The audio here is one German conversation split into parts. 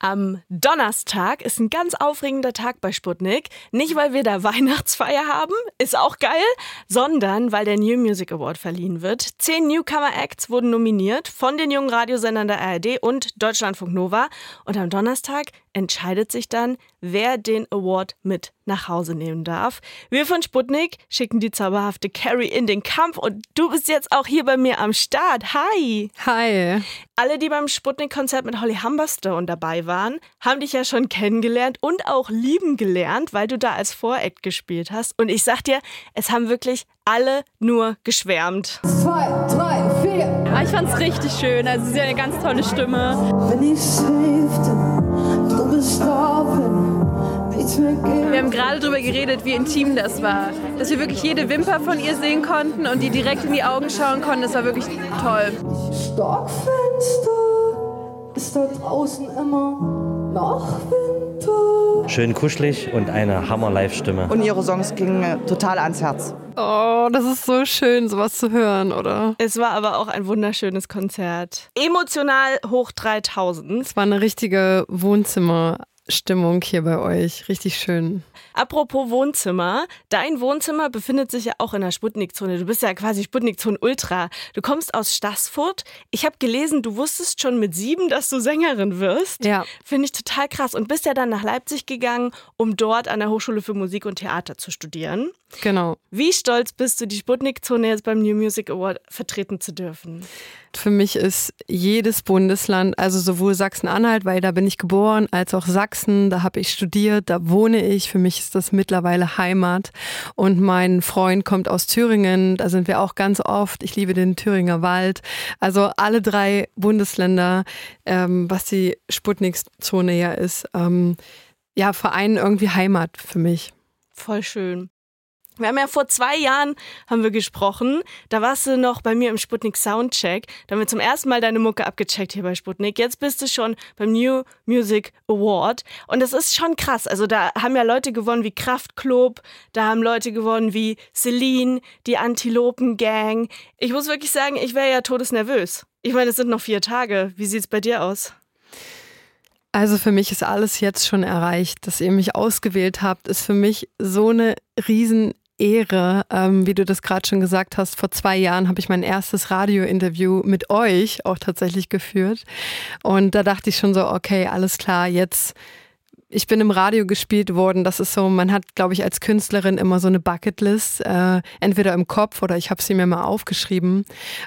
Am Donnerstag ist ein ganz aufregender Tag bei Sputnik. Nicht, weil wir da Weihnachtsfeier haben, ist auch geil, sondern weil der New Music Award verliehen wird. Zehn Newcomer Acts wurden nominiert von den jungen Radiosendern der ARD und Deutschlandfunk Nova. Und am Donnerstag entscheidet sich dann, wer den Award mit nach Hause nehmen darf. Wir von Sputnik schicken die zauberhafte Carrie in den Kampf und du bist jetzt auch hier bei mir am Start. Hi! Hi! Alle, die beim Sputnik-Konzert mit Holly Humberstone dabei waren, haben dich ja schon kennengelernt und auch lieben gelernt, weil du da als Voract gespielt hast. Und ich sag dir, es haben wirklich alle nur geschwärmt. Zwei, drei, vier. Ich fand's richtig schön. Also sie hat eine ganz tolle Stimme. Wenn ich safety, Wir haben gerade darüber geredet, wie intim das war. Dass wir wirklich jede Wimper von ihr sehen konnten und die direkt in die Augen schauen konnten. Das war wirklich toll. Stockfenster ist da draußen immer noch Winter. Schön kuschelig und eine Hammer-Live-Stimme. Und ihre Songs gingen äh, total ans Herz. Oh, das ist so schön, sowas zu hören, oder? Es war aber auch ein wunderschönes Konzert. Emotional hoch 3000. Es war eine richtige Wohnzimmer. Stimmung hier bei euch. Richtig schön. Apropos Wohnzimmer, dein Wohnzimmer befindet sich ja auch in der Sputnik-Zone. Du bist ja quasi Sputnik-Zone Ultra. Du kommst aus Stassfurt. Ich habe gelesen, du wusstest schon mit sieben, dass du Sängerin wirst. Ja. Finde ich total krass. Und bist ja dann nach Leipzig gegangen, um dort an der Hochschule für Musik und Theater zu studieren. Genau. Wie stolz bist du, die Sputnik-Zone jetzt beim New Music Award vertreten zu dürfen? Für mich ist jedes Bundesland, also sowohl Sachsen-Anhalt, weil da bin ich geboren, als auch Sachsen, da habe ich studiert, da wohne ich. Für mich ist das mittlerweile Heimat. Und mein Freund kommt aus Thüringen, da sind wir auch ganz oft. Ich liebe den Thüringer Wald. Also alle drei Bundesländer, ähm, was die Sputnik-Zone ja ist, ähm, ja, vereinen irgendwie Heimat für mich. Voll schön. Wir haben ja vor zwei Jahren haben wir gesprochen. Da warst du noch bei mir im Sputnik Soundcheck. Da haben wir zum ersten Mal deine Mucke abgecheckt hier bei Sputnik. Jetzt bist du schon beim New Music Award. Und das ist schon krass. Also da haben ja Leute gewonnen wie Kraftklub. Da haben Leute gewonnen wie Celine, die Antilopen Gang. Ich muss wirklich sagen, ich wäre ja todesnervös. Ich meine, es sind noch vier Tage. Wie sieht's bei dir aus? Also für mich ist alles jetzt schon erreicht. Dass ihr mich ausgewählt habt, ist für mich so eine riesen Ehre, ähm, wie du das gerade schon gesagt hast. Vor zwei Jahren habe ich mein erstes Radiointerview mit euch auch tatsächlich geführt. Und da dachte ich schon so, okay, alles klar, jetzt ich bin im Radio gespielt worden. Das ist so, man hat, glaube ich, als Künstlerin immer so eine Bucketlist, äh, entweder im Kopf oder ich habe sie mir mal aufgeschrieben.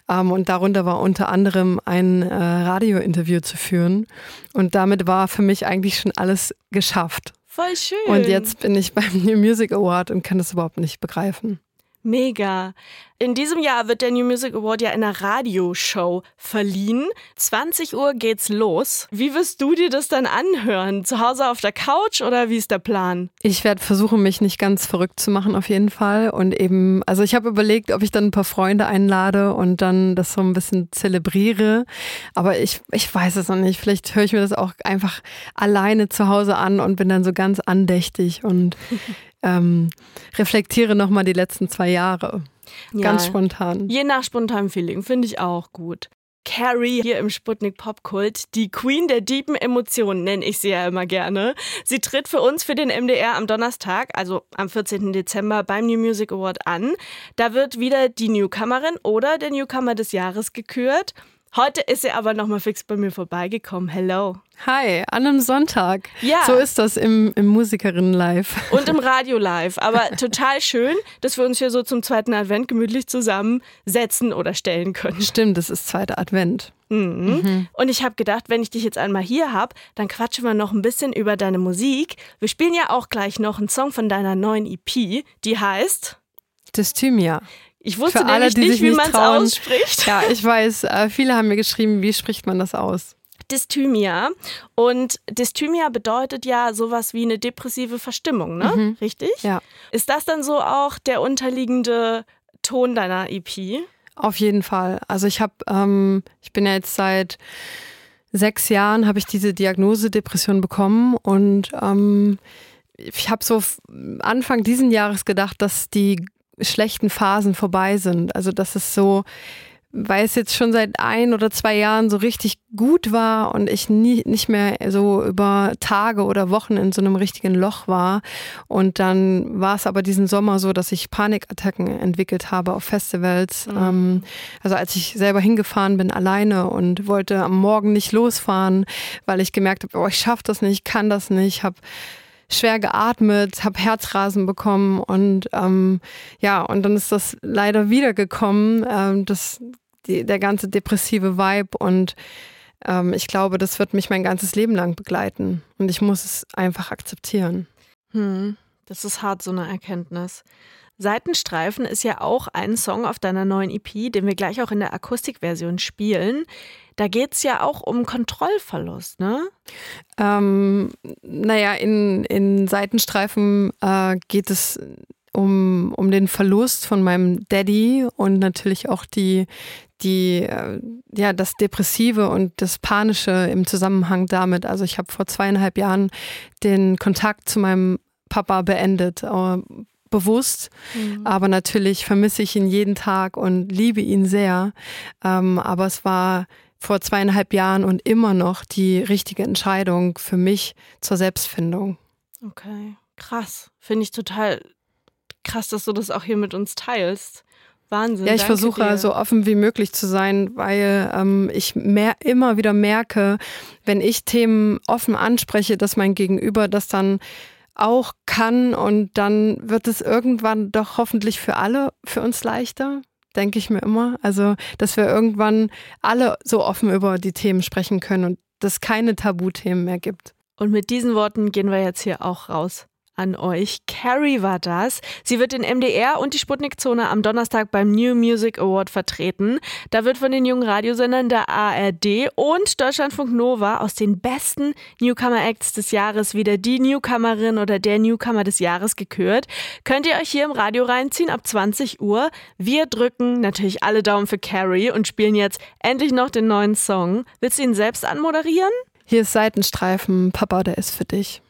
Ähm, und darunter war unter anderem ein äh, Radiointerview zu führen. Und damit war für mich eigentlich schon alles geschafft. Voll schön. Und jetzt bin ich beim New Music Award und kann das überhaupt nicht begreifen. Mega. In diesem Jahr wird der New Music Award ja in einer Radioshow verliehen. 20 Uhr geht's los. Wie wirst du dir das dann anhören? Zu Hause auf der Couch oder wie ist der Plan? Ich werde versuchen, mich nicht ganz verrückt zu machen, auf jeden Fall. Und eben, also ich habe überlegt, ob ich dann ein paar Freunde einlade und dann das so ein bisschen zelebriere. Aber ich, ich weiß es noch nicht. Vielleicht höre ich mir das auch einfach alleine zu Hause an und bin dann so ganz andächtig und ähm, reflektiere nochmal die letzten zwei Jahre. Ja. Ganz spontan. Je nach spontanem Feeling, finde ich auch gut. Carrie hier im Sputnik Popkult, die Queen der deepen Emotionen, nenne ich sie ja immer gerne. Sie tritt für uns für den MDR am Donnerstag, also am 14. Dezember beim New Music Award an. Da wird wieder die Newcomerin oder der Newcomer des Jahres gekürt. Heute ist sie aber nochmal fix bei mir vorbeigekommen. Hello. Hi, an einem Sonntag. Ja. So ist das im, im Musikerinnen-Live. Und im Radio live. Aber total schön, dass wir uns hier so zum zweiten Advent gemütlich zusammensetzen oder stellen können. Stimmt, das ist zweiter Advent. Mhm. Und ich habe gedacht, wenn ich dich jetzt einmal hier habe, dann quatschen wir noch ein bisschen über deine Musik. Wir spielen ja auch gleich noch einen Song von deiner neuen EP, die heißt Dysthymia. Ich wusste Für alle, die nicht, wie man es ausspricht. Ja, ich weiß, äh, viele haben mir geschrieben, wie spricht man das aus? Dysthymia. Und Dysthymia bedeutet ja sowas wie eine depressive Verstimmung, ne? Richtig? Ja. Ist das dann so auch der unterliegende Ton deiner EP? Auf jeden Fall. Also ich habe, ähm, ich bin ja jetzt seit sechs Jahren habe ich diese Diagnose Depression bekommen und ähm, ich habe so Anfang diesen Jahres gedacht, dass die schlechten Phasen vorbei sind. Also dass es so weil es jetzt schon seit ein oder zwei Jahren so richtig gut war und ich nie, nicht mehr so über Tage oder Wochen in so einem richtigen Loch war. Und dann war es aber diesen Sommer so, dass ich Panikattacken entwickelt habe auf Festivals. Mhm. Ähm, also als ich selber hingefahren bin alleine und wollte am Morgen nicht losfahren, weil ich gemerkt habe, oh, ich schaffe das nicht, kann das nicht, habe schwer geatmet, habe Herzrasen bekommen und ähm, ja, und dann ist das leider wiedergekommen, ähm, das, die, der ganze depressive Vibe und ähm, ich glaube, das wird mich mein ganzes Leben lang begleiten und ich muss es einfach akzeptieren. Hm, das ist hart, so eine Erkenntnis. Seitenstreifen ist ja auch ein Song auf deiner neuen EP, den wir gleich auch in der Akustikversion spielen. Da geht es ja auch um Kontrollverlust, ne? Ähm, naja, in, in Seitenstreifen äh, geht es um, um den Verlust von meinem Daddy und natürlich auch die, die, äh, ja, das Depressive und das Panische im Zusammenhang damit. Also ich habe vor zweieinhalb Jahren den Kontakt zu meinem Papa beendet, äh, bewusst, mhm. aber natürlich vermisse ich ihn jeden Tag und liebe ihn sehr. Ähm, aber es war vor zweieinhalb Jahren und immer noch die richtige Entscheidung für mich zur Selbstfindung. Okay, krass. Finde ich total krass, dass du das auch hier mit uns teilst. Wahnsinn. Ja, ich versuche dir. so offen wie möglich zu sein, weil ähm, ich mehr, immer wieder merke, wenn ich Themen offen anspreche, dass mein Gegenüber das dann auch kann und dann wird es irgendwann doch hoffentlich für alle, für uns leichter denke ich mir immer. Also, dass wir irgendwann alle so offen über die Themen sprechen können und es keine Tabuthemen mehr gibt. Und mit diesen Worten gehen wir jetzt hier auch raus an euch. Carrie war das. Sie wird den MDR und die Sputnik-Zone am Donnerstag beim New Music Award vertreten. Da wird von den jungen Radiosendern der ARD und Deutschlandfunk Nova aus den besten Newcomer-Acts des Jahres wieder die Newcomerin oder der Newcomer des Jahres gekürt. Könnt ihr euch hier im Radio reinziehen ab 20 Uhr. Wir drücken natürlich alle Daumen für Carrie und spielen jetzt endlich noch den neuen Song. Willst du ihn selbst anmoderieren? Hier ist Seitenstreifen, Papa, der ist für dich.